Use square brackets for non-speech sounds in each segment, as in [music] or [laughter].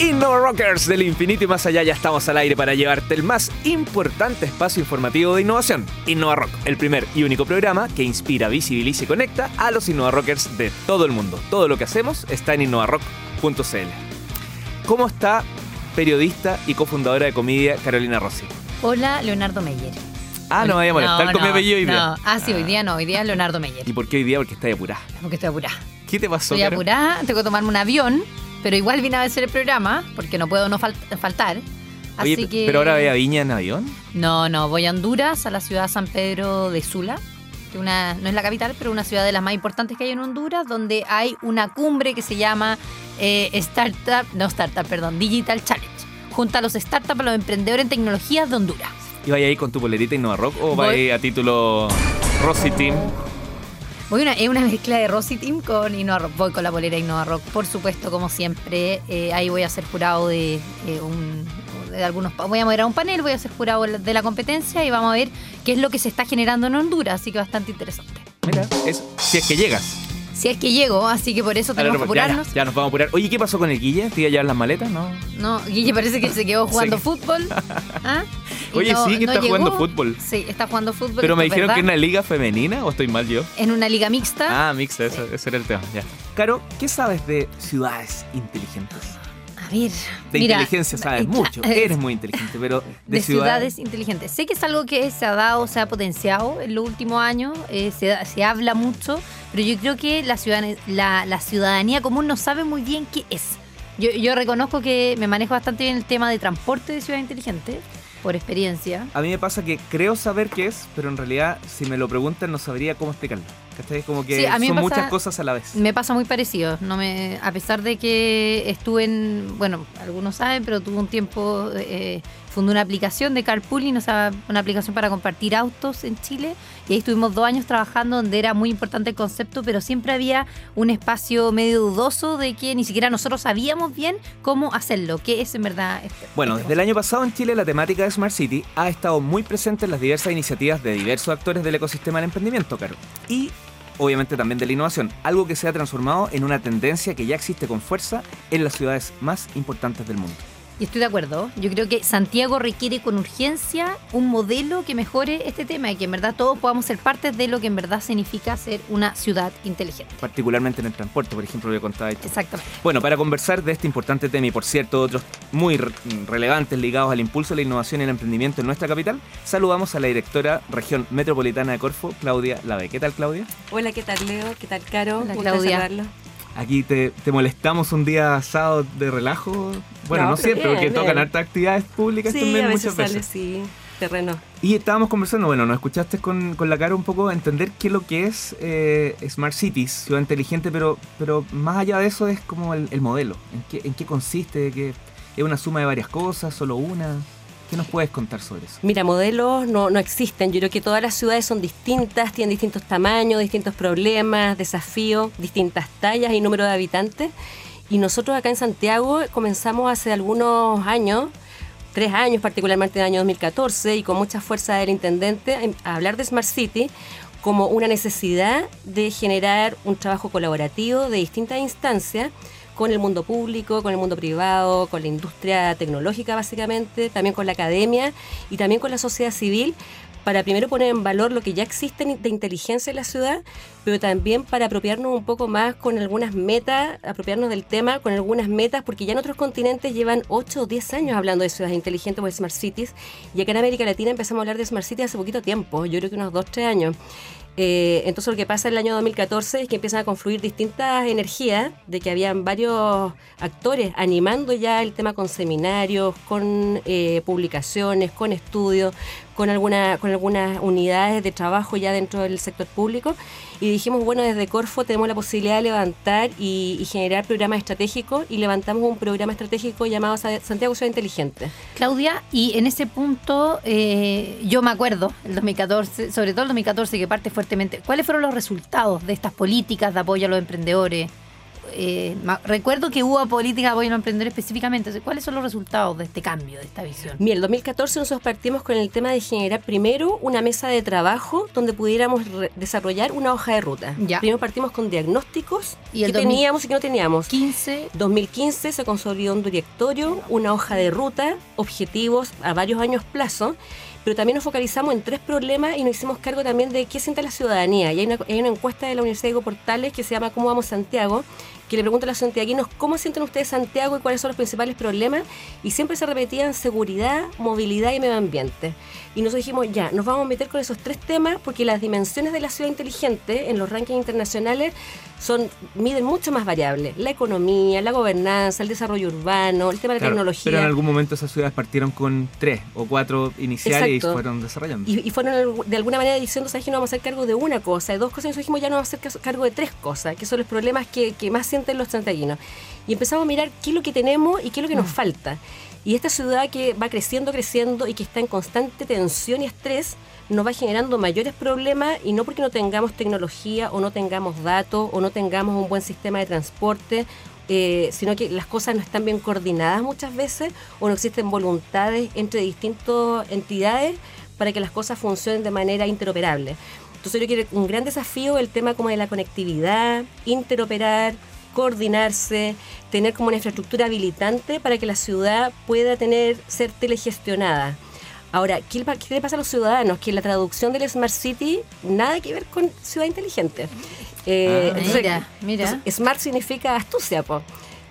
Innova Rockers del infinito y más allá ya estamos al aire para llevarte el más importante espacio informativo de innovación. Innova Rock, el primer y único programa que inspira, visibiliza y conecta a los Innova Rockers de todo el mundo. Todo lo que hacemos está en innovarock.cl. ¿Cómo está periodista y cofundadora de Comedia Carolina Rossi? Hola, Leonardo Meyer. Ah, no me vaya a molestar No, con mi apellido hoy día. No, ah, sí, hoy día no, hoy día Leonardo Meyer. ¿Y por qué hoy día? Porque está apurada. Porque estoy apurada. ¿Qué te pasó? Estoy apurada, tengo que tomarme un avión, pero igual vine a hacer el programa, porque no puedo no fal- faltar. Oye, Así que... pero ahora ve a Viña en avión. No, no, voy a Honduras, a la ciudad de San Pedro de Sula, que una, no es la capital, pero una ciudad de las más importantes que hay en Honduras, donde hay una cumbre que se llama eh, Startup, no Startup, perdón, Digital Challenge. Junta a los startups, a los emprendedores en tecnologías de Honduras. ¿Y vaya ahí con tu polerita Innova Rock o va a título Rossi Team? Voy una, es una [laughs] mezcla de Rosy Team con Innova Rock. Voy con la polera Innova Rock, por supuesto, como siempre. Eh, ahí voy a ser jurado de, eh, un, algunos. Voy a moderar un panel, voy a ser jurado de la competencia y vamos a ver qué es lo que se está generando en Honduras. Así que bastante interesante. Mira, si es que llegas. Si es que llego, así que por eso tenemos que apurarnos. ya, ya nos vamos a apurar. Oye, ¿qué pasó con el Guille? ¿Te iba a llevar las maletas? No. No, Guille parece que se quedó [laughs] jugando Sí. fútbol. [laughs] ¿Ah? Oye, sí, que está llegó. jugando fútbol. Sí, está jugando fútbol. Pero me dijeron que verdad. una liga femenina o estoy mal yo. En una liga mixta. Ah, mixta, eso- ese era el tema. Ya. Caro, ¿qué sabes de ciudades inteligentes? Ver. De mira, inteligencia sabes mucho. [laughs] Eres muy inteligente, pero de, de ciudades inteligentes. Sé que es algo que se ha dado, se ha potenciado en los últimos años, eh, se, se habla mucho, pero yo creo que la, ciudadanía, la, la ciudadanía común no sabe muy bien qué es. Yo, yo reconozco que me manejo bastante bien el tema de transporte de ciudad inteligente, por experiencia. A mí me pasa que creo saber qué es, pero en realidad, si me lo preguntan, no sabría cómo explicarlo. ¿Cachai? Como que Sí, a mí son pasa- muchas cosas a la vez. Me pasa muy parecido. No me, a pesar de que estuve en, bueno, algunos saben, pero tuve un tiempo, eh, fundé una aplicación de carpooling, o sea, una aplicación para compartir autos en Chile. Y ahí estuvimos dos años trabajando donde era muy importante el concepto, pero siempre había un espacio medio dudoso de que ni siquiera nosotros sabíamos bien cómo hacerlo, qué es en verdad. este- Bueno, este desde el año pasado en Chile la temática de Smart City ha estado muy presente en las diversas iniciativas de diversos actores del ecosistema del emprendimiento, Caro. Y obviamente también de la innovación, algo que se ha transformado en una tendencia que ya existe con fuerza en las ciudades más importantes del mundo. Y estoy de acuerdo. Yo creo que Santiago requiere con urgencia un modelo que mejore este tema y que en verdad todos podamos ser parte de lo que en verdad significa ser una ciudad inteligente. Particularmente en el transporte, por ejemplo, lo que contaba esto. Exactamente. Bueno, para conversar de este importante tema y por cierto otros muy re- relevantes ligados al impulso de la innovación y el emprendimiento en nuestra capital, saludamos a la directora región metropolitana de Corfo, Claudia Lave. ¿Qué tal, Claudia? Hola, ¿qué tal Leo? ¿Qué tal Caro? Hola, Gusto Claudia. Aquí te, te molestamos un día sábado de relajo. Bueno, no, No, siempre, bien, porque tocan hartas actividades públicas Sí, también a veces muchas sale, veces. sí, terreno. Y estábamos conversando, bueno, nos escuchaste con, con la cara un poco, entender qué es lo que es eh, Smart Cities, ciudad inteligente, pero, pero más allá de eso es como el, el modelo. ¿En qué, ¿En qué consiste? ¿Que ¿Es una suma de varias cosas? ¿Solo una? ¿Qué nos puedes contar sobre eso? Mira, modelos no, no existen. Yo creo que todas las ciudades son distintas, tienen distintos tamaños, distintos problemas, desafíos, distintas tallas y número de habitantes. Y nosotros acá en Santiago comenzamos hace algunos años, tres años particularmente en el año 2014, y con mucha fuerza del intendente, em, a hablar de Smart City como una necesidad de generar un trabajo colaborativo de distintas instancias con el mundo público, con el mundo privado, con la industria tecnológica básicamente, también con la academia y también con la sociedad civil, para primero poner en valor lo que ya existe de inteligencia en la ciudad, pero también para apropiarnos un poco más con algunas metas, apropiarnos del tema con algunas metas, porque ya en otros continentes llevan 8 o 10 años hablando de ciudades inteligentes o de smart cities, y acá en América Latina empezamos a hablar de smart cities hace poquito tiempo, yo creo que unos 2 3 años. Eh, entonces lo que pasa en el año 2014 es que empiezan a confluir distintas energías, de que habían varios actores animando ya el tema con seminarios, con eh, publicaciones, con estudios, con, alguna, con algunas unidades de trabajo ya dentro del sector público. Y dijimos, bueno, desde Corfo tenemos la posibilidad de levantar y, generar programas estratégicos y levantamos un programa estratégico llamado Sa- Santiago Ciudad Inteligente. Claudia, y en ese punto eh, yo me acuerdo, el 2014, sobre todo el 2014 que parte fuertemente, ¿cuáles fueron los resultados de estas políticas de apoyo a los emprendedores? Eh, recuerdo que hubo política de apoyo a emprender específicamente. ¿Cuáles son los resultados de este cambio, de esta visión? Mira, en 2014 nosotros partimos con el tema de generar primero una mesa de trabajo donde pudiéramos desarrollar una hoja de ruta. Primero partimos con diagnósticos ¿Y que teníamos y que no teníamos. 15. 2015 se consolidó un directorio, una hoja de ruta, objetivos a varios años plazo pero también nos focalizamos en tres problemas y nos hicimos cargo también de qué siente la ciudadanía. Y hay una, hay una encuesta de la Universidad de Portales que se llama ¿Cómo vamos Santiago? Que le pregunta a los santiaguinos cómo sienten ustedes Santiago y cuáles son los principales problemas, y siempre se repetían seguridad, movilidad y medio ambiente. Y nosotros dijimos, ya, nos vamos a meter con esos tres temas porque las dimensiones de la ciudad inteligente en los rankings internacionales son miden mucho más variables. La economía, la gobernanza, el desarrollo urbano, el tema de la tecnología. Pero en algún momento esas ciudades partieron con tres o cuatro iniciales y fueron desarrollando. Y, fueron de alguna manera diciendo, ¿sabes que no vamos a hacer cargo de una cosa, de dos cosas? Y nosotros dijimos, ya no vamos a hacer cargo de tres cosas, que son los problemas que, que más sienten los santiaguinos. Y empezamos a mirar qué es lo que tenemos y qué es lo que nos mm. falta. Y esta ciudad que va creciendo, creciendo y que está en constante tensión y estrés, nos va generando mayores problemas y no porque no tengamos tecnología o no tengamos datos o no tengamos un buen sistema de transporte, eh, sino que las cosas no están bien coordinadas muchas veces o no existen voluntades entre distintas entidades para que las cosas funcionen de manera interoperable. Entonces yo creo que un gran desafío el tema como de la conectividad, interoperar, coordinarse, tener como una infraestructura habilitante para que la ciudad pueda tener ser telegestionada. Ahora, ¿qué, le pasa a los ciudadanos? Que la traducción del Smart City nada que ver con ciudad inteligente. Eh, ah. mira, smart significa astucia, po.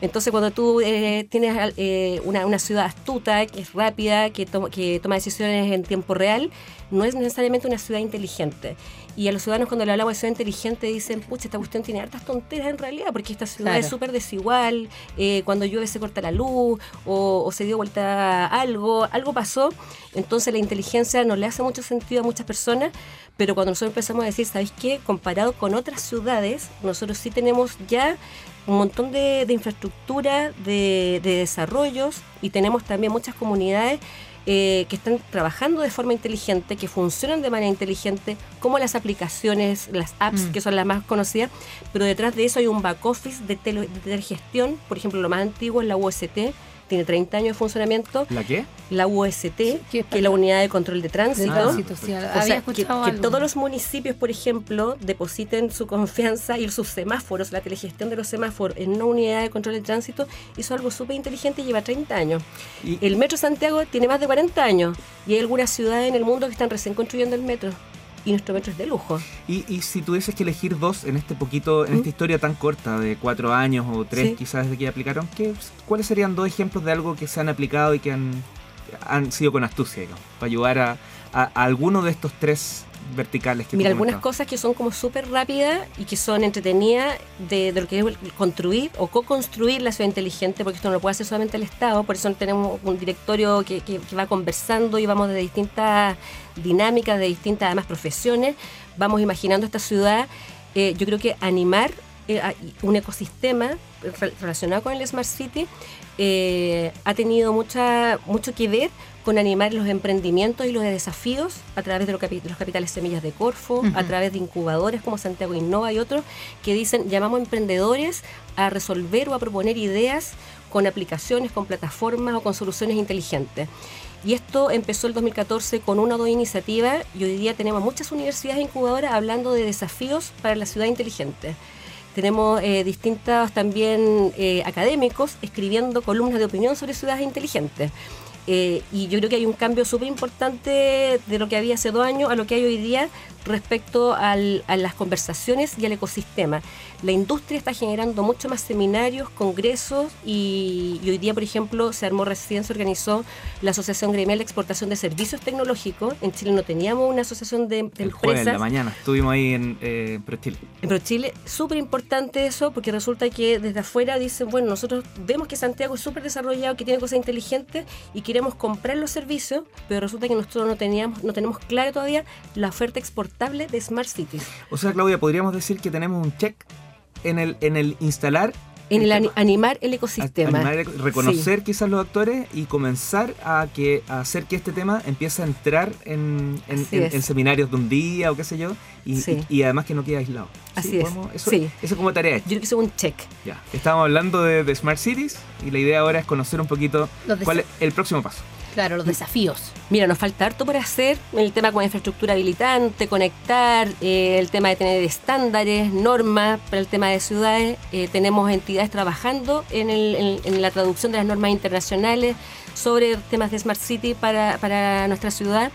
Entonces, cuando tú eh, tienes eh, una, ciudad astuta, que es rápida, que, que toma decisiones en tiempo real, no es necesariamente una ciudad inteligente. Y a los ciudadanos cuando le hablamos de ciudad inteligente dicen, pucha, esta cuestión tiene hartas tonteras en realidad, porque esta ciudad es súper desigual, eh, cuando llueve se corta la luz o, se dio vuelta algo, algo pasó. Entonces la inteligencia no le hace mucho sentido a muchas personas, pero cuando nosotros empezamos a decir, ¿sabéis qué? Comparado con otras ciudades, nosotros sí tenemos ya un montón de, infraestructura, de, de desarrollos y tenemos también muchas comunidades eh, que están trabajando de forma inteligente, que funcionan de manera inteligente, como las aplicaciones, las apps, mm. que son las más conocidas, pero detrás de eso hay un back office de, tele, de telegestión, por ejemplo, lo más antiguo es la UST, tiene 30 años de funcionamiento. ¿La qué? La UST, que es la Unidad de Control de Tránsito. que, todos los municipios, por ejemplo, depositen su confianza y sus semáforos, la telegestión de los semáforos en una unidad de control de tránsito, hizo algo súper inteligente y lleva 30 años. ¿Y? El Metro Santiago tiene más de 40 años y hay algunas ciudades en el mundo que están recién construyendo el metro y nuestro metro es de lujo. Y, y si tuvieses que elegir dos en este poquito, en esta ¿Mm? historia tan corta de cuatro años o tres quizás desde que aplicaron, ¿qué, ¿cuáles serían dos ejemplos de algo que se han aplicado y que han, han sido con astucia, para ayudar a, a, a alguno de estos tres verticales que Mira, algunas cosas que son como súper rápidas y que son entretenidas de, lo que es construir o co-construir la ciudad inteligente, porque esto no lo puede hacer solamente el Estado, por eso tenemos un directorio que, que, va conversando y vamos de distintas dinámicas, de distintas además profesiones, vamos imaginando esta ciudad. Eh, yo creo que animar un ecosistema relacionado con el Smart City eh, ha tenido mucha, mucho que ver con animar los emprendimientos y los desafíos a través de los, capitales semillas de Corfo, a través de incubadores como Santiago Innova y otros que dicen, llamamos emprendedores a resolver o a proponer ideas con aplicaciones, con plataformas o con soluciones inteligentes. Y esto empezó el 2014 con una o dos iniciativas y hoy día tenemos muchas universidades incubadoras hablando de desafíos para la ciudad inteligente. Tenemos eh, distintos también eh, académicos escribiendo columnas de opinión sobre ciudades inteligentes. Eh, y yo creo que hay un cambio súper importante de lo que había hace dos años a lo que hay hoy día respecto a las conversaciones y al ecosistema. La industria está generando mucho más seminarios, congresos y, hoy día, por ejemplo, se armó recién, se organizó la Asociación Gremial de Exportación de Servicios Tecnológicos. En Chile no teníamos una asociación de, de El jueves en la mañana, estuvimos ahí en eh, ProChile. En ProChile, súper importante eso porque resulta que desde afuera dicen, bueno, nosotros vemos que Santiago es súper desarrollado, que tiene cosas inteligentes y queremos comprar los servicios, pero resulta que nosotros no, teníamos, no tenemos claro todavía la oferta exportada de Smart Cities. O sea, Claudia, podríamos decir que tenemos un check en el, en el instalar En el animar el ecosistema. reconocer quizás los actores y comenzar a que a hacer que este tema empiece a entrar en, en, seminarios de un día o qué sé yo, y, además que no quede aislado. Así es. Eso, eso como tarea. Yo creo que es un check. Ya. Estábamos hablando de, de Smart Cities y la idea ahora es conocer un poquito cuál es el próximo paso. Claro, los desafíos. Mira, nos falta harto por hacer, el tema con infraestructura habilitante, conectar, eh, el tema de tener estándares, normas para el tema de ciudades. Eh, tenemos entidades trabajando en, la traducción de las normas internacionales sobre temas de Smart City para, nuestra ciudad.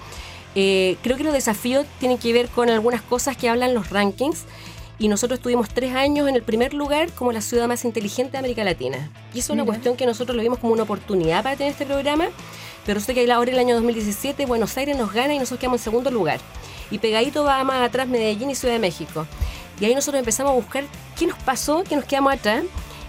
Eh, creo que los desafíos tienen que ver con algunas cosas que hablan los rankings y nosotros estuvimos tres años en el primer lugar como la ciudad más inteligente de América Latina. Y eso es una cuestión que nosotros lo vimos como una oportunidad para tener este programa pero sé que ahora el año 2017 Buenos Aires nos gana y nosotros quedamos en segundo lugar. Y pegadito va más atrás Medellín y Ciudad de México. Y ahí nosotros empezamos a buscar qué nos pasó, qué nos quedamos atrás.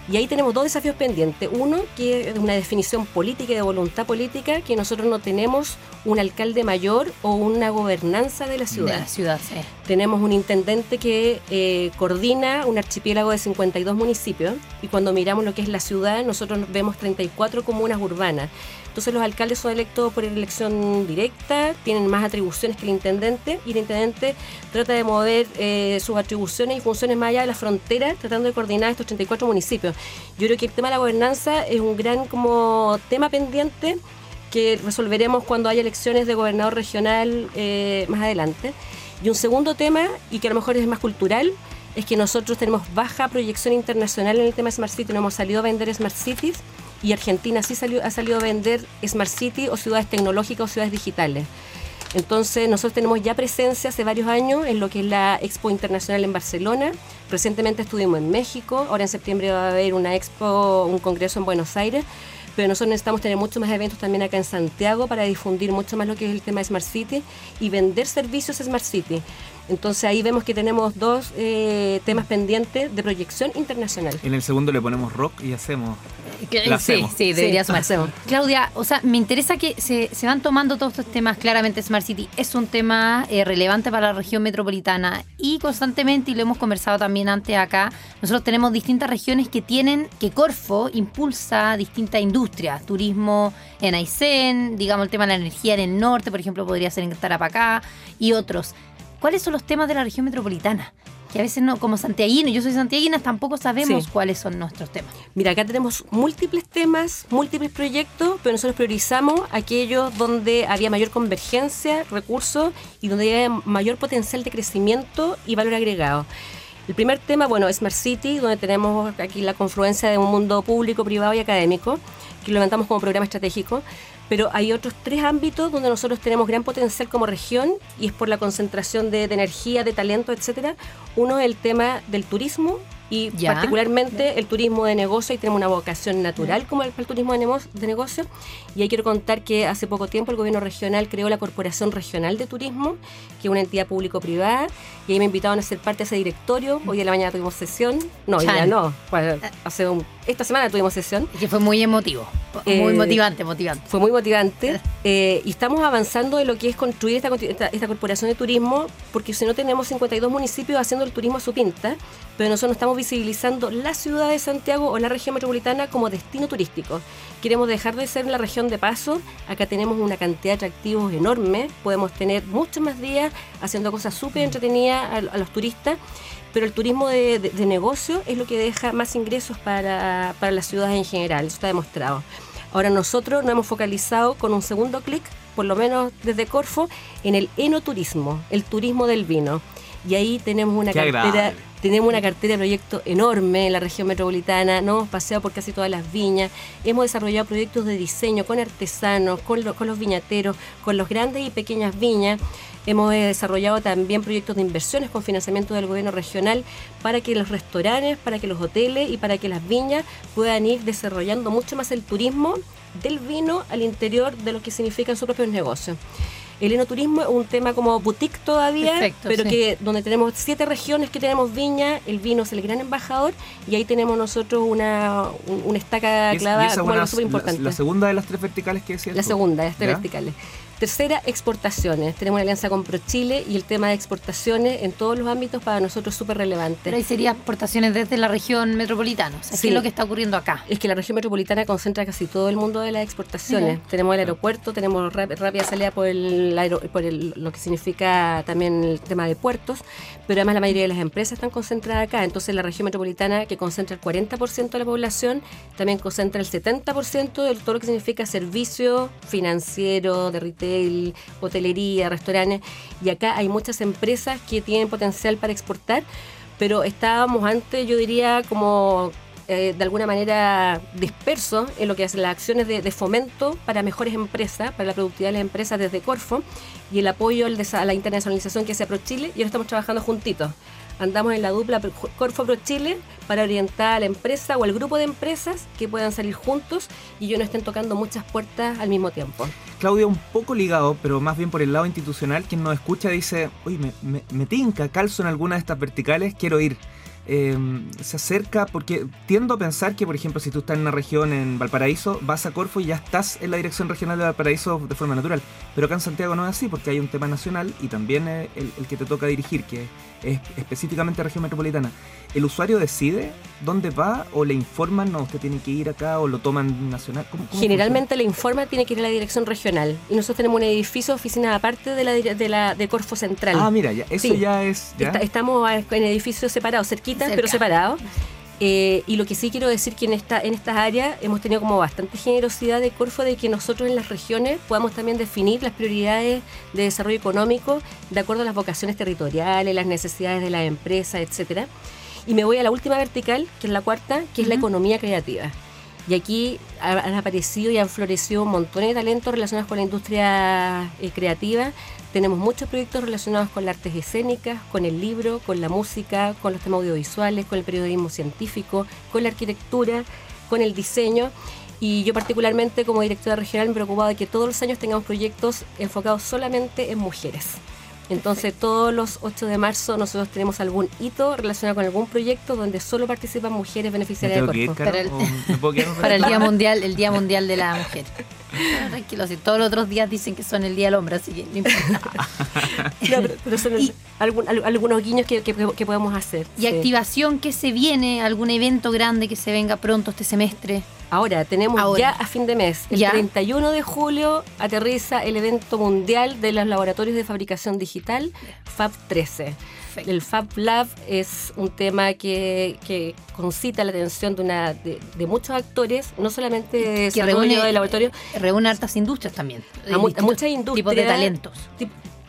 Y ahí tenemos dos desafíos pendientes. Uno, que es una definición política y de voluntad política, que nosotros no tenemos un alcalde mayor o una gobernanza de la ciudad. De la ciudad, sí. Tenemos un intendente que eh, coordina un archipiélago de 52 municipios y cuando miramos lo que es la ciudad, nosotros vemos 34 comunas urbanas. Entonces los alcaldes son electos por elección directa, tienen más atribuciones que el intendente y el intendente trata de mover eh, sus atribuciones y funciones más allá de la frontera, tratando de coordinar estos 34 municipios. Yo creo que el tema de la gobernanza es un gran como tema pendiente que resolveremos cuando haya elecciones de gobernador regional eh, más adelante. Y un segundo tema, y que a lo mejor es más cultural, es que nosotros tenemos baja proyección internacional en el tema Smart City, no hemos salido a vender Smart Cities y Argentina sí salió, ha salido a vender Smart City o ciudades tecnológicas o ciudades digitales. Entonces nosotros tenemos ya presencia hace varios años en lo que es la Expo Internacional en Barcelona. Recientemente estuvimos en México, ahora en septiembre va a haber una expo, un congreso en Buenos Aires, pero nosotros necesitamos tener muchos más eventos también acá en Santiago para difundir mucho más lo que es el tema de Smart City y vender servicios Smart City. Entonces ahí vemos que tenemos dos eh, temas pendientes de proyección internacional. En el segundo le ponemos rock y hacemos. sí, sí, debería sí, Claudia, o sea, me interesa que se, van tomando todos estos temas. Claramente Smart City es un tema eh, relevante para la región metropolitana y constantemente, y lo hemos conversado también antes acá, nosotros tenemos distintas regiones que tienen, que Corfo impulsa distintas industrias, turismo en Aysén, digamos el tema de la energía en el norte, por ejemplo, podría ser en Tarapacá y otros. ¿Cuáles son los temas de la región metropolitana? Que a veces no, como santiaguino, yo soy santiaguina, tampoco sabemos cuáles son nuestros temas. Mira, acá tenemos múltiples temas, múltiples proyectos, pero nosotros priorizamos aquellos donde había mayor convergencia, recursos y donde había mayor potencial de crecimiento y valor agregado. El primer tema, bueno, es Smart City, donde tenemos aquí la confluencia de un mundo público, privado y académico, que lo levantamos como programa estratégico pero hay otros tres ámbitos donde nosotros tenemos gran potencial como región y es por la concentración de, energía, de talento, etcétera. Uno es el tema del turismo, y particularmente el turismo de negocio y tenemos una vocación natural como el, turismo de, de negocio. Y ahí quiero contar que hace poco tiempo el gobierno regional creó la Corporación Regional de Turismo que es una entidad público-privada y ahí me invitaron a ser parte de ese directorio. Hoy de la mañana tuvimos sesión. No, ya no. Hace esta semana tuvimos sesión. Y que fue muy emotivo muy eh, motivante motivante. fue muy motivante. [laughs] Eh, y estamos avanzando en lo que es construir esta, esta, esta corporación de turismo porque si no tenemos 52 municipios haciendo el turismo a su pinta pero nosotros no estamos visibilizando la ciudad de Santiago o la región metropolitana como destino turístico. Queremos dejar de ser la región de paso. Acá tenemos una cantidad de atractivos enorme. Podemos tener muchos más días haciendo cosas súper entretenidas a, los turistas. Pero el turismo de, negocio es lo que deja más ingresos para, para las ciudades en general. Eso está demostrado. Ahora nosotros nos hemos focalizado con un segundo clic, por lo menos desde Corfo, en el enoturismo, el turismo del vino. Y ahí tenemos una cartera tenemos una cartera de proyectos enorme en la región metropolitana, nos hemos paseado por casi todas las viñas, hemos desarrollado proyectos de diseño con artesanos, con, con los viñateros, con los grandes y pequeñas viñas. Hemos desarrollado también proyectos de inversiones con financiamiento del gobierno regional para que los restaurantes, para que los hoteles y para que las viñas puedan ir desarrollando mucho más el turismo del vino al interior de lo que significan sus propios negocios. El enoturismo es un tema como boutique todavía, pero que donde tenemos siete regiones que tenemos viña, el vino es el gran embajador y ahí tenemos nosotros una, una estaca clavada como algo súper importante. La, segunda de las tres verticales que decía. La segunda de las tres verticales. Tercera, exportaciones. Tenemos una alianza con ProChile y el tema de exportaciones en todos los ámbitos para nosotros es súper relevante. Pero ahí sería exportaciones desde la región metropolitana. O sea, ¿qué es lo que está ocurriendo acá? Es que la región metropolitana concentra casi todo el mundo de las exportaciones. Tenemos el aeropuerto, tenemos rápida salida por, el, por lo que significa también el tema de puertos, pero además la mayoría de las empresas están concentradas acá. Entonces la región metropolitana, que concentra el 40% de la población, también concentra el 70% de todo lo que significa servicio financiero, de retail hotelería, restaurantes, y acá hay muchas empresas que tienen potencial para exportar, pero estábamos antes, yo diría, como eh, de alguna manera dispersos en lo que hacen las acciones de, fomento para mejores empresas, para la productividad de las empresas desde Corfo y el apoyo a la internacionalización que hace ProChile y ahora estamos trabajando juntitos andamos en la dupla Corfo Pro Chile para orientar a la empresa o al grupo de empresas que puedan salir juntos y yo no estén tocando muchas puertas al mismo tiempo. Claudia, un poco ligado, pero más bien por el lado institucional, quien nos escucha dice, oye, me, me, me tinca, calzo en alguna de estas verticales, quiero ir. Em, se acerca porque tiendo a pensar que, por ejemplo, si tú estás en una región en Valparaíso, vas a Corfo y ya estás en la dirección regional de Valparaíso de forma natural. Pero acá en Santiago no es así porque hay un tema nacional y también el, el que te toca dirigir, que es específicamente región metropolitana. ¿El usuario decide dónde va o le informan, no, usted tiene que ir acá o lo toman nacional? Generalmente le informa, tiene que ir a la dirección regional. Y nosotros tenemos un edificio, oficina aparte de la de, la, de Corfo Central. Ah, mira, ya, eso ya es... estamos en edificios separados, cerquitas, pero separados. Eh, y lo que sí quiero decir que en, esta, en estas áreas hemos tenido como bastante generosidad de Corfo de que nosotros en las regiones podamos también definir las prioridades de desarrollo económico de acuerdo a las vocaciones territoriales, las necesidades de las empresas, etcétera. Y me voy a la última vertical, que es la cuarta, que es la economía creativa. Y aquí han aparecido y han florecido montón de talentos relacionados con la industria eh, creativa. Tenemos muchos proyectos relacionados con las artes escénicas, con el libro, con la música, con los temas audiovisuales, con el periodismo científico, con la arquitectura, con el diseño. Y yo particularmente como directora regional me preocupado de que todos los años tengamos proyectos enfocados solamente en mujeres. Entonces todos los 8 de marzo nosotros tenemos algún hito relacionado con algún proyecto donde solo participan mujeres beneficiarias del cuerpo. Para el, para el Día Mundial, el Día Mundial de la Mujer. tranquilo, si todos los otros días dicen que son el Día del Hombre, así que no importa. [laughs] pero, son algunos guiños que, podemos hacer. ¿Y activación que se viene? ¿Algún evento grande que se venga pronto este semestre? Ahora, tenemos ya a fin de mes, el 31 de julio, aterriza el evento mundial de los laboratorios de fabricación digital, FAB 13. El Fab Lab es un tema que, concita la atención de, una, de, muchos actores, no solamente de que reúne, de laboratorio. Reúne hartas industrias también. A, muchas industrias. Tipos de talentos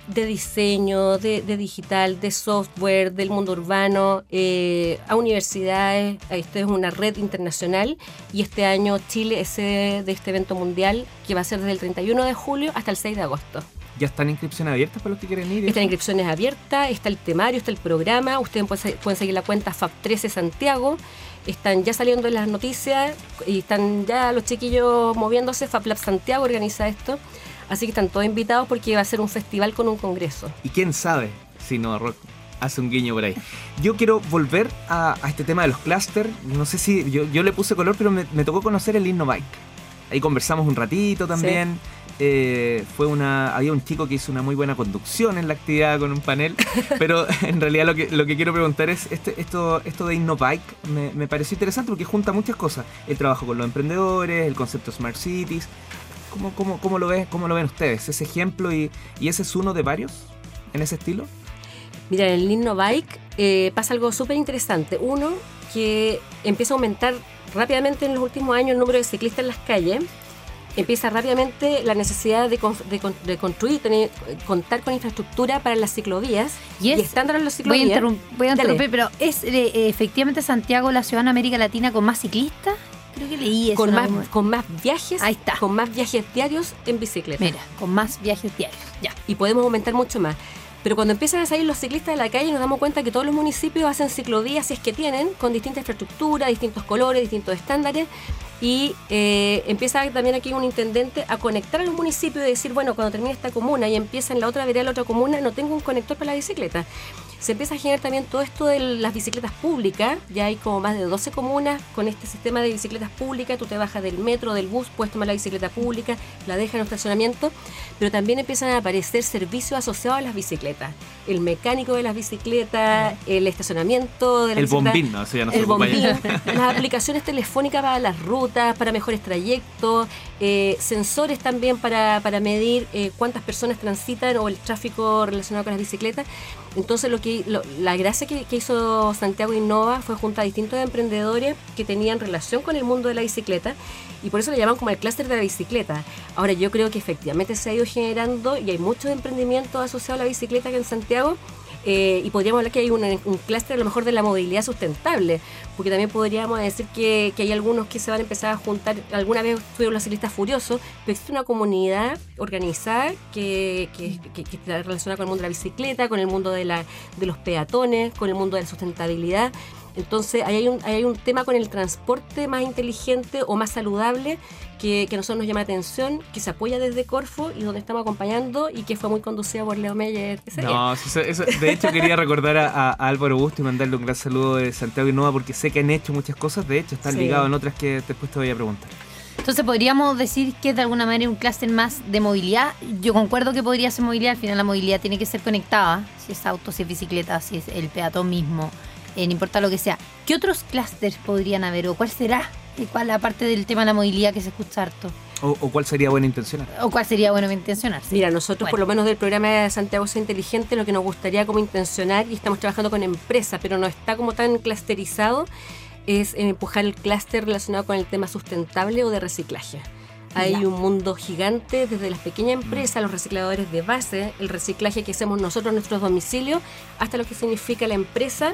de diseño, de, digital, de software, del mundo urbano, eh, a universidades. Esto es una red internacional y este año Chile es sede de este evento mundial que va a ser desde el 31 de julio hasta el 6 de agosto. ¿Ya están inscripciones abiertas para los que quieren ir? Están inscripciones abiertas, está el temario, está el programa. Ustedes pueden, seguir la cuenta FAB13 Santiago. Están ya saliendo las noticias y están ya los chiquillos moviéndose. FabLab Santiago organiza esto. Así que están todos invitados porque va a ser un festival con un congreso. Y quién sabe si no Rock hace un guiño por ahí. Yo quiero volver a, este tema de los clusters. No sé si yo, le puse color, pero me, tocó conocer el Innobike. Ahí conversamos un ratito también. Eh, fue una había un chico que hizo una muy buena conducción en la actividad con un panel [laughs] pero [laughs] en realidad lo que, lo que quiero preguntar es este, esto esto de InnoBike me, me pareció interesante porque junta muchas cosas el trabajo con los emprendedores el concepto Smart Cities ¿Cómo, cómo, cómo lo, ven, cómo lo ven ustedes? ¿Ese ejemplo y, y ese es uno de varios en ese estilo? Mira, en el Inno Bike eh, pasa algo súper interesante. Uno, que empieza a aumentar rápidamente en los últimos años el número de ciclistas en las calles. Empieza rápidamente la necesidad de, de, construir, tener, contar con infraestructura para las ciclovías y, estándar en las ciclovías. Voy a, interrumpir, pero ¿es eh, efectivamente Santiago la ciudad en América Latina con más ciclistas? Creo que leí eso. Con, más, con más viajes. Ahí está. Con más viajes diarios en bicicleta. Mira, con más viajes diarios. Ya. Y podemos aumentar mucho más. Pero cuando empiezan a salir los ciclistas de la calle nos damos cuenta que todos los municipios hacen ciclovías, si es que tienen, con distinta infraestructura, distintos colores, distintos estándares. Y eh, empieza también aquí un intendente a conectar a los municipios y decir, bueno, cuando termine esta comuna y empieza en la otra vereda la otra comuna, no tengo un conector para la bicicleta. Se empieza a generar también todo esto de las bicicletas públicas. Ya hay como más de 12 comunas con este sistema de bicicletas públicas. Tú te bajas del metro, del bus, puedes tomar la bicicleta pública, la dejas en un estacionamiento. Pero también empiezan a aparecer servicios asociados a las bicicletas. El mecánico de las bicicletas, el estacionamiento de la El bicicleta, bombín, no, eso ya no se el bombín, [laughs] las aplicaciones telefónicas para las rutas, para mejores trayectos, eh, sensores también para, para medir eh, cuántas personas transitan o el tráfico relacionado con las bicicletas. Entonces, lo que lo- la gracia que, hizo Santiago Innova fue juntar a distintos emprendedores que tenían relación con el mundo de la bicicleta y por eso le llaman como el clúster de la bicicleta. Ahora, yo creo que efectivamente se ha ido generando y hay muchos emprendimientos asociados a la bicicleta que en Santiago eh, y podríamos hablar que hay un, clúster a lo mejor de la movilidad sustentable, porque también podríamos decir que, que hay algunos que se van a empezar a juntar, alguna vez estuvieron los ciclistas furiosos, pero existe una comunidad organizada que, que, que- que está relacionada con el mundo de la bicicleta, con el mundo de, la, de los peatones, con el mundo de la sustentabilidad. Entonces, ahí hay un, ahí hay un tema con el transporte más inteligente o más saludable que, que a nosotros nos llama la atención, que se apoya desde Corfo y donde estamos acompañando y que fue muy conducido por Leo Meyer. No, sí, eso- eso- de hecho quería recordar a, a- a Álvaro Busto y mandarle un gran saludo de Santiago Innova porque sé que han hecho muchas cosas, de hecho están Sí. ligados en otras que después te voy a preguntar. Entonces podríamos decir que es de alguna manera un clúster más de movilidad. Yo concuerdo que podría ser movilidad, al final la movilidad tiene que ser conectada, si es auto, si es bicicleta, si es el peatón mismo, eh, no importa lo que sea. ¿Qué otros clústeres podrían haber o cuál será? ¿Y cuál aparte del tema de la movilidad que se escucha harto? O, o cuál sería buena intencionar. ¿O cuál sería bueno intencionarse? Mira, nosotros Bueno. por lo menos del programa de Santiago Sea Inteligente lo que nos gustaría como intencionar y estamos trabajando con empresas, pero no está como tan clusterizado, es empujar el clúster relacionado con el tema sustentable o de reciclaje. Hay Ya. un mundo gigante desde las pequeñas empresas, los recicladores de base, el reciclaje que hacemos nosotros en nuestros domicilios, hasta lo que significa la empresa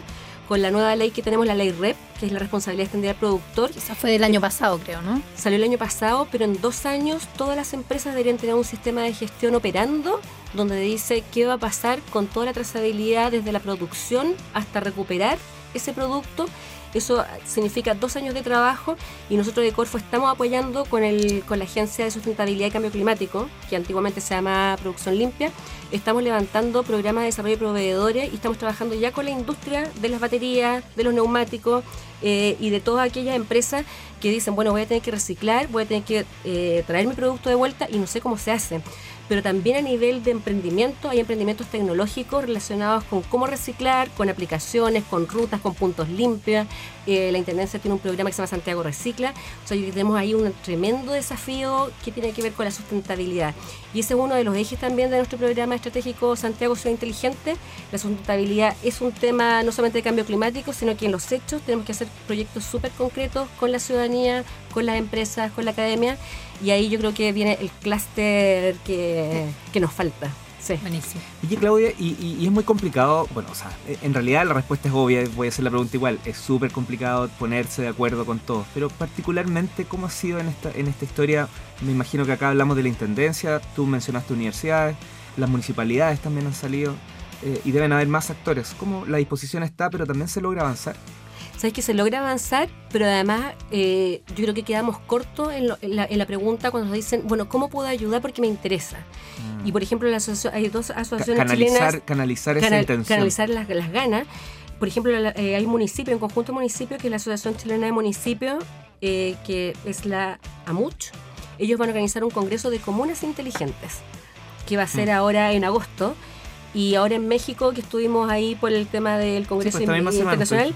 con la nueva ley que tenemos, la ley REP, que es la responsabilidad extendida del productor, Esa fue del año pasado, creo, ¿no? Salió el año pasado, pero en dos años todas las empresas deberían tener un sistema de gestión operando donde dice qué va a pasar con toda la trazabilidad desde la producción hasta recuperar ese producto. Eso significa dos años de trabajo y nosotros de Corfo estamos apoyando con, el, con la Agencia de Sustentabilidad y Cambio Climático, que antiguamente se llama Producción Limpia. Estamos levantando programas de desarrollo de proveedores y estamos trabajando ya con la industria de las baterías, de los neumáticos eh, y de todas aquellas empresas que dicen, bueno, voy a tener que reciclar, voy a tener que eh, traer mi producto de vuelta y no sé cómo se hace. Pero también a nivel de emprendimiento hay emprendimientos tecnológicos relacionados con cómo reciclar, con aplicaciones, con rutas, con puntos limpios. Eh, la Intendencia tiene un programa que se llama Santiago Recicla. O sea, tenemos ahí un tremendo desafío que tiene que ver con la sustentabilidad. Y ese es uno de los ejes también de nuestro programa estratégico Santiago Ciudad Inteligente. La sustentabilidad es un tema no solamente de cambio climático, sino que en los hechos tenemos que hacer proyectos súper concretos con la ciudadanía, con las empresas, con la academia. Y ahí yo creo que viene el clúster que, que nos falta. Sí. Buenísimo. Oye, Claudia, y, y- y es muy complicado, bueno, o sea, eh, en realidad la respuesta es obvia, voy a hacer la pregunta igual, es súper complicado ponerse de acuerdo con todo, pero particularmente, ¿cómo ha sido en esta, en esta historia? Me imagino que acá hablamos de la Intendencia, tú mencionaste universidades, las municipalidades también han salido, eh, y deben haber más actores. ¿Cómo la disposición está, pero también se logra avanzar? Sabes que se logra avanzar, pero además eh, yo creo que quedamos cortos en, lo- en la, en la pregunta cuando nos dicen, bueno, ¿cómo puedo ayudar porque me interesa? Y por ejemplo, la hay dos asociaciones chilenas canalizar, esa canal- intención. canalizar las, las ganas. Por ejemplo, la- eh, hay un municipio, un conjunto de municipios, que es la Asociación Chilena de Municipios, eh, que es la AMUCH. Ellos van a organizar un congreso de comunas inteligentes, que va a ser Mm. ahora en agosto. Y ahora en México, que estuvimos ahí por el tema del Congreso pues, misma semana Internacional,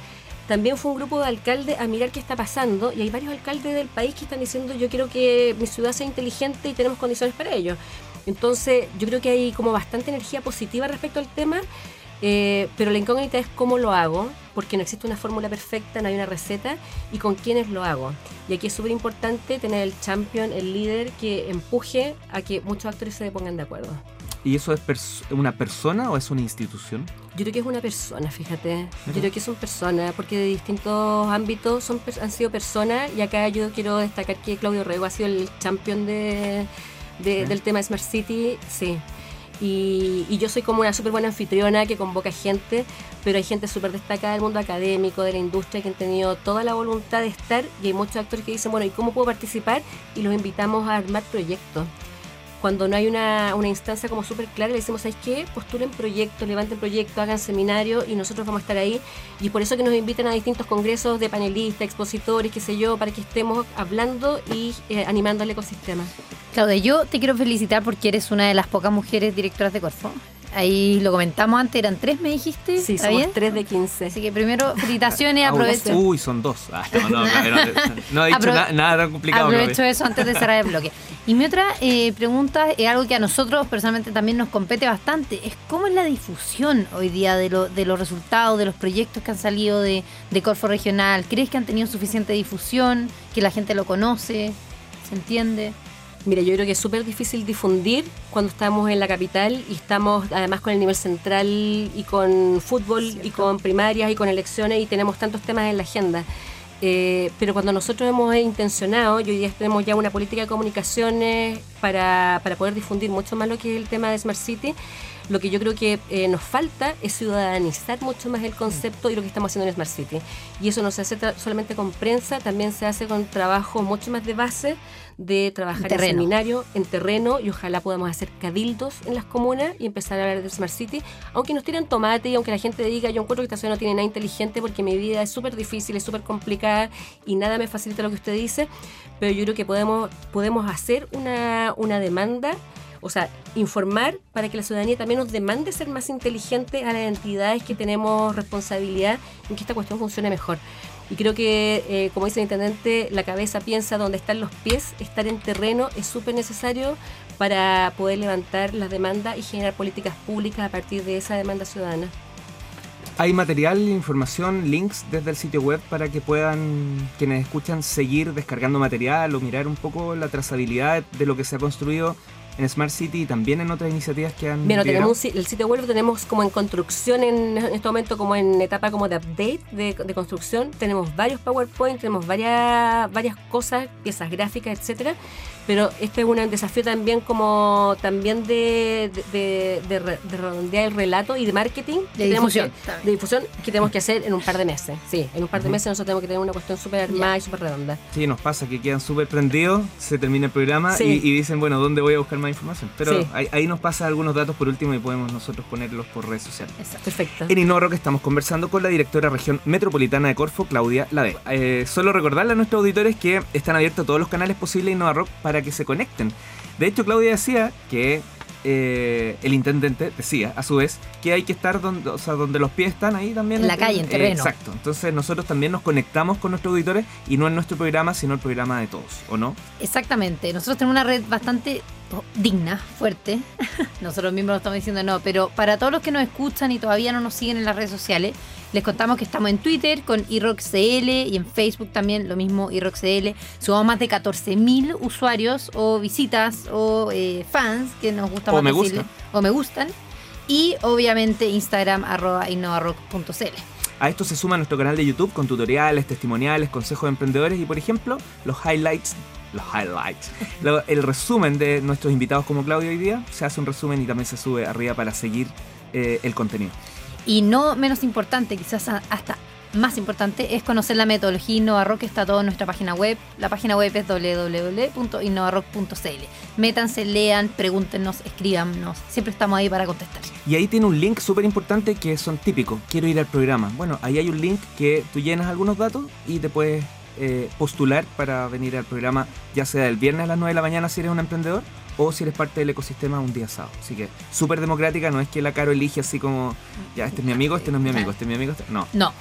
también fue un grupo de alcaldes a mirar qué está pasando. Y hay varios alcaldes del país que están diciendo, yo quiero que mi ciudad sea inteligente y tenemos condiciones para ello. Entonces, yo creo que hay como bastante energía positiva respecto al tema, eh, pero la incógnita es cómo lo hago, porque no existe una fórmula perfecta, no hay una receta, y con quiénes lo hago. Y aquí es súper importante tener el champion, el líder, que empuje a que muchos actores se pongan de acuerdo. ¿Y eso es pers- una persona o es una institución? Yo creo que es una persona, fíjate. Yo creo que son personas, porque de distintos ámbitos son, han sido personas, y acá yo quiero destacar que Claudio Rego ha sido el champion de, de- Sí. del tema Smart City, sí. Y, y yo soy como una súper buena anfitriona que convoca gente, pero hay gente súper destacada del mundo académico, de la industria, que han tenido toda la voluntad de estar, y hay muchos actores que dicen, bueno, ¿y cómo puedo participar? Y los invitamos a armar proyectos cuando no hay una, una instancia como súper clara, le decimos, ¿sabes qué? Postulen proyectos, levanten proyectos, hagan seminarios y nosotros vamos a estar ahí. Y por eso que nos invitan a distintos congresos de panelistas, expositores, qué sé yo, para que estemos hablando y eh, animando al ecosistema. Claudia, yo te quiero felicitar porque eres una de las pocas mujeres directoras de Corfo. Ahí lo comentamos antes, eran tres, me dijiste. Sí, ¿Está somos bien? tres de 15. Así que primero, felicitaciones, [laughs] Ah, aprovecho. Uy, son dos. Ah, no, no, no, no, no he dicho Apro- na- nada tan complicado. Aprovecho eso antes de cerrar el bloque. Y mi otra eh, pregunta es algo que a nosotros personalmente también nos compete bastante. Es cómo es la difusión hoy día de, lo- de los resultados, de los proyectos que han salido de, de Corfo Regional. ¿Crees que han tenido suficiente difusión? ¿Que la gente lo conoce? ¿Se entiende? Mira, yo creo que es súper difícil difundir cuando estamos en la capital y estamos además con el nivel central y con fútbol y con primarias y con elecciones y tenemos tantos temas en la agenda. Eh, pero cuando nosotros hemos intencionado, y hoy día tenemos ya una política de comunicaciones para, para poder difundir mucho más lo que es el tema de Smart City, lo que yo creo que eh, nos falta es ciudadanizar mucho más el concepto y lo que estamos haciendo en Smart City. Y eso no se hace solamente con prensa, también se hace con trabajo mucho más de base, de trabajar en, terreno. seminario, en terreno, y ojalá podamos hacer cabildos en las comunas y empezar a hablar de Smart City, aunque nos tiren tomate y aunque la gente diga, yo encuentro que esta ciudad no tiene nada inteligente porque mi vida es súper difícil, es súper complicada y nada me facilita lo que usted dice, pero yo creo que podemos, podemos hacer una, una demanda o sea, informar para que la ciudadanía también nos demande ser más inteligentes a las entidades que tenemos responsabilidad en que esta cuestión funcione mejor. Y creo que, eh, como dice el intendente, la cabeza piensa donde están los pies, estar en terreno es súper necesario para poder levantar las demandas y generar políticas públicas a partir de esa demanda ciudadana. Hay material, información, links desde el sitio web para que puedan quienes escuchan seguir descargando material o mirar un poco la trazabilidad de lo que se ha construido en Smart City y también en otras iniciativas que han Bueno, tenemos un el sitio web tenemos como en construcción en, en este momento, como en etapa como de update de, de construcción. Tenemos varios PowerPoint, tenemos varias, varias cosas, piezas gráficas, etcétera. Pero este es un desafío también como también de, de, de- de re- de redondear el relato y de marketing De difusión que- de difusión que tenemos que hacer en un par de meses. Sí, en un par de meses nosotros tenemos que tener una cuestión súper armada y súper redonda. Sí, nos pasa que quedan súper prendidos, se termina el programa Sí. y, y dicen, bueno, ¿dónde voy a buscar más información? Pero Sí. ahí, ahí nos pasa algunos datos por último y podemos nosotros ponerlos por redes sociales. Exacto. Perfecto. En Innorro que estamos conversando con la directora región metropolitana de Corfo, Claudia Lade. Eh, solo recordarle a nuestros auditores que están abiertos todos los canales posibles de Innova Rock para que se conecten. De hecho, Claudia decía que eh, el intendente decía, a su vez, que hay que estar donde, o sea, donde los pies están ahí también. En la calle, en Eh, terreno. exacto. Entonces nosotros también nos conectamos con nuestros auditores y no en nuestro programa, sino el programa de todos, ¿o no? Exactamente. Nosotros tenemos una red bastante digna, fuerte. [laughs] Nosotros mismos lo estamos diciendo no, pero para todos los que nos escuchan y todavía no nos siguen en las redes sociales, les contamos que estamos en Twitter con IROXCL y en Facebook también lo mismo IROXCL. Sumamos más de 14.000 usuarios o visitas o eh, fans que nos gusta O más me gusta. o me gustan. Y obviamente Instagram arroba innovarock.cl. A esto se suma nuestro canal de YouTube con tutoriales, testimoniales, consejos de emprendedores y, por ejemplo, los highlights. Los highlights. El resumen de nuestros invitados como Claudio hoy día. Se hace un resumen y también se sube arriba para seguir eh, el contenido. Y no menos importante, quizás hasta más importante, es conocer la metodología InnovaRock que está todo en nuestra página web. La página web es www.innovarock.cl. Métanse, lean, pregúntenos, escríbanos. Siempre estamos ahí para contestar. Y ahí tiene un link súper importante que son típicos. Quiero ir al programa. Bueno, ahí hay un link que tú llenas algunos datos y te puedes eh, postular para venir al programa, ya sea el viernes a las 9 de la mañana si eres un emprendedor o si eres parte del ecosistema un día sábado. Así que súper democrática, no es que la Caro elige así como, ya, este es mi amigo, este no es mi amigo, este es mi amigo, este... no, No,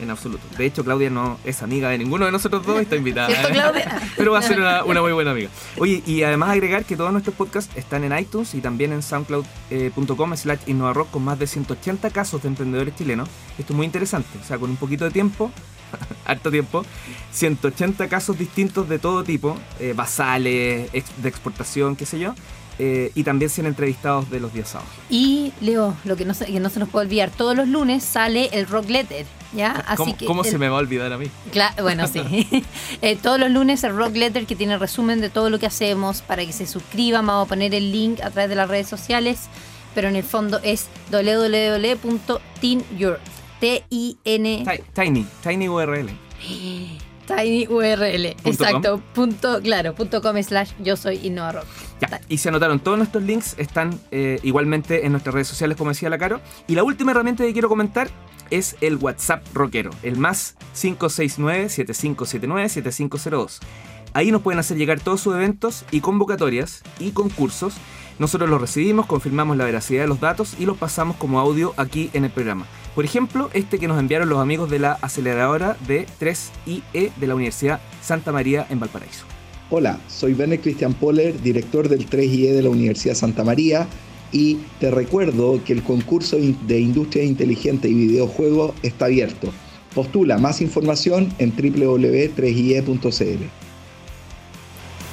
en absoluto. De hecho, Claudia no es amiga de ninguno de nosotros dos, está invitada. ¿cierto, Claudia? [laughs] Pero va a ser una, una muy buena amiga. Oye, y además agregar que todos nuestros podcasts están en iTunes y también en soundcloud.com slash innovarock con más de 180 casos de emprendedores chilenos. Esto es muy interesante, o sea, con un poquito de tiempo, [laughs] harto tiempo, 180 casos distintos de todo tipo, eh, basales, ex- de exportación, qué sé yo, eh, y también 100 entrevistados de los días sábados. Y Leo, lo que no, se, que no se nos puede olvidar, todos los lunes sale el Rock Letter. ¿ya? Así ¿Cómo, que cómo el- se me va a olvidar a mí? Cla- bueno, sí. [laughs] [laughs] Eh, todos los lunes el Rock Letter que tiene resumen de todo lo que hacemos para que se suscriban. Vamos a poner el link a través de las redes sociales, pero en el fondo es www.teenyour. T-I-N. Ti- Tiny, Tiny URL. Tiny URL. Punto Exacto. Punto, claro, punto com slash yo soy Innova Rock. Ya, y se anotaron todos nuestros links, están eh, igualmente en nuestras redes sociales, como decía la Caro. Y la última herramienta que quiero comentar es el WhatsApp rockero, el más 569-7579-7502. Ahí nos pueden hacer llegar todos sus eventos y convocatorias y concursos. Nosotros los recibimos, confirmamos la veracidad de los datos y los pasamos como audio aquí en el programa. Por ejemplo, este que nos enviaron los amigos de la aceleradora de 3IE de la Universidad Santa María en Valparaíso. Hola, soy Werner Christian Poller, director del 3IE de la Universidad Santa María y te recuerdo que el concurso de Industria Inteligente y Videojuegos está abierto. Postula más información en www.3ie.cl.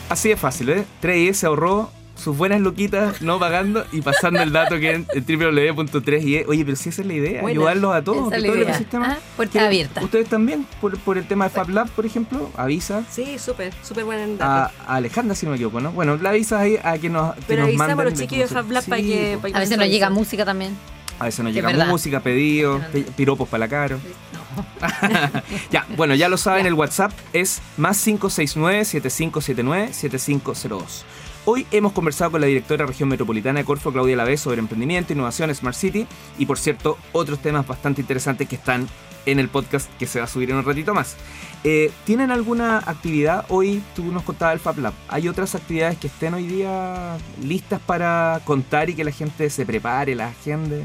Así de fácil, ¿eh? 3IE se ahorró sus buenas loquitas no pagando y pasando el dato que es en www.3IE. Oye, pero si esa es la idea, Buena. ayudarlos a todos, que todo el idea. ecosistema. Ah, puerta ¿Quieren- abierta. Ustedes también, por, por el tema de Fab Lab, por ejemplo, avisa Sí, súper, súper buen dato. a, a Alejandra, si no me equivoco, ¿no? Bueno, la avisas ahí a que nos, que Pero nos avisamos a los chiquillos de Fab Lab para que, para A veces nos llega música también. A veces nos llega música, pedidos, piropos para la caro. [laughs] [laughs] ya, bueno, ya lo saben, el WhatsApp es más 569-7579-7502. Hoy hemos conversado con la directora de región metropolitana de Corfo, Claudia Lavés, sobre emprendimiento, innovación, Smart City y, por cierto, otros temas bastante interesantes que están en el podcast que se va a subir en un ratito más. Eh, ¿Tienen alguna actividad? Hoy tú nos contabas el Fab Lab. ¿Hay otras actividades que estén hoy día listas para contar y que la gente se prepare, la agende?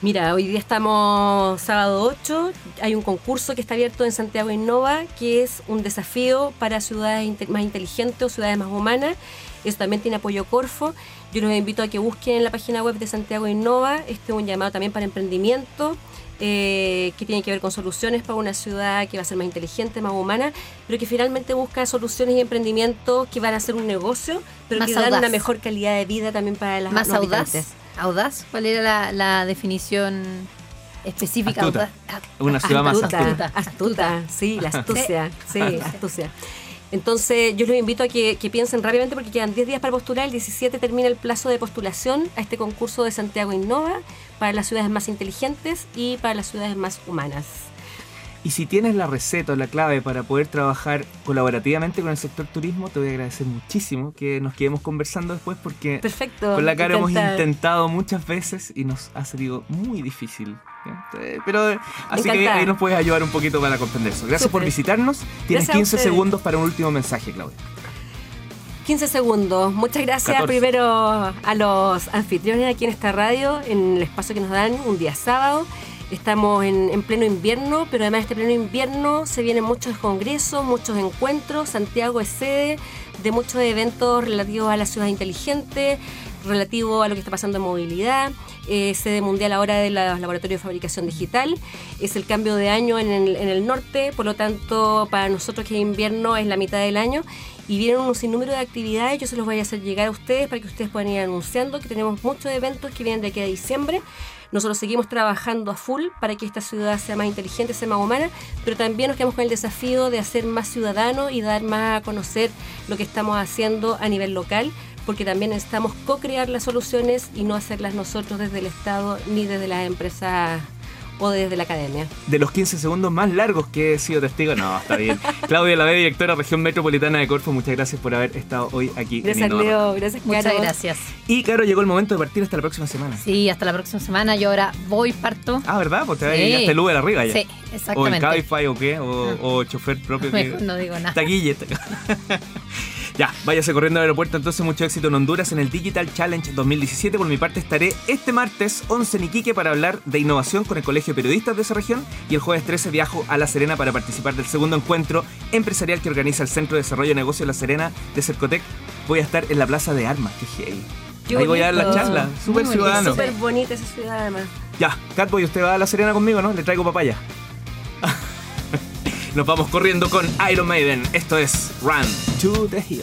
Mira, hoy día estamos sábado 8, hay un concurso que está abierto en Santiago Innova, que es un desafío para ciudades más inteligentes o ciudades más humanas. Eso también tiene apoyo Corfo. Yo los invito a que busquen en la página web de Santiago Innova. Este es un llamado también para emprendimiento. eh, que tiene que ver con soluciones para una ciudad que va a ser más inteligente, más humana, pero que finalmente busca soluciones y emprendimientos que van a ser un negocio, pero Más que dan una mejor calidad de vida también para las Más los audaz. habitantes. ¿Audaz? ¿Cuál era la, la definición específica? Astuta. Audaz. Una ciudad más astuta, astuta. astuta, sí, la astucia, Sí. astucia. Entonces, yo los invito a que, que piensen rápidamente porque quedan 10 días para postular. El 17 termina el plazo de postulación a este concurso de Santiago Innova para las ciudades más inteligentes y para las ciudades más humanas. Y si tienes la receta o la clave para poder trabajar colaborativamente con el sector turismo, te voy a agradecer muchísimo que nos quedemos conversando después porque Perfecto. con la cara hemos intentado muchas veces y nos ha salido muy difícil. Eh, Pero eh, así que ahí nos puedes ayudar un poquito para comprender eso. Gracias por visitarnos. Tienes Gracias a 15 ustedes. segundos para un último mensaje, Claudia. 15 segundos. Muchas gracias 14. primero a los anfitriones aquí en esta radio, en el espacio que nos dan un día sábado. Estamos en, en pleno invierno, pero además de este pleno invierno se vienen muchos congresos, muchos encuentros. Santiago es sede de muchos eventos relativos a la ciudad inteligente, relativo a lo que está pasando en movilidad, eh, sede mundial ahora de los laboratorios de fabricación digital. Es el cambio de año en el, en el norte, por lo tanto, para nosotros que es invierno es la mitad del año. Y vienen un sinnúmero de actividades, yo se los voy a hacer llegar a ustedes para que ustedes puedan ir anunciando que tenemos muchos eventos que vienen de aquí a diciembre. Nosotros seguimos trabajando a full para que esta ciudad sea más inteligente, sea más humana, pero también nos quedamos con el desafío de hacer más ciudadanos y dar más a conocer lo que estamos haciendo a nivel local, porque también necesitamos co-crear las soluciones y no hacerlas nosotros desde el Estado ni desde las empresas o desde la academia. De los 15 segundos más largos que he sido testigo, no, está bien. [laughs] Claudia Lave, directora Región Metropolitana de Corfo, muchas gracias por haber estado hoy aquí en Gracias. Leo, gracias Muchas Caro. gracias. Y claro, llegó el momento de partir hasta la próxima semana. Sí, hasta la próxima semana. Yo ahora voy, parto. Ah, ¿verdad? Pues te vas Sí. ya hasta el Uber arriba ya. Sí, O en exactamente. Cabify o qué, o, o chofer propio [laughs] que... Mejor no digo nada. Taquille. [laughs] ya, váyase corriendo al aeropuerto. Entonces, mucho éxito en Honduras en el Digital Challenge 2017. Por mi parte, estaré este martes 11 en Iquique para hablar de innovación con el Colegio de Periodistas de esa región. Y el jueves 13 viajo a La Serena para participar del segundo encuentro empresarial que organiza el Centro de Desarrollo de Negocios La Serena de Cercotec. Voy a estar en la Plaza de Armas. Qué heavy. Qué Ahí voy a dar la charla. Súper ciudadano. Súper bonita esa ciudad además. Ya, Catboy, usted va a La Serena conmigo, ¿no? Le traigo papaya. Nos vamos corriendo con Iron Maiden. Esto es Run to the Hill.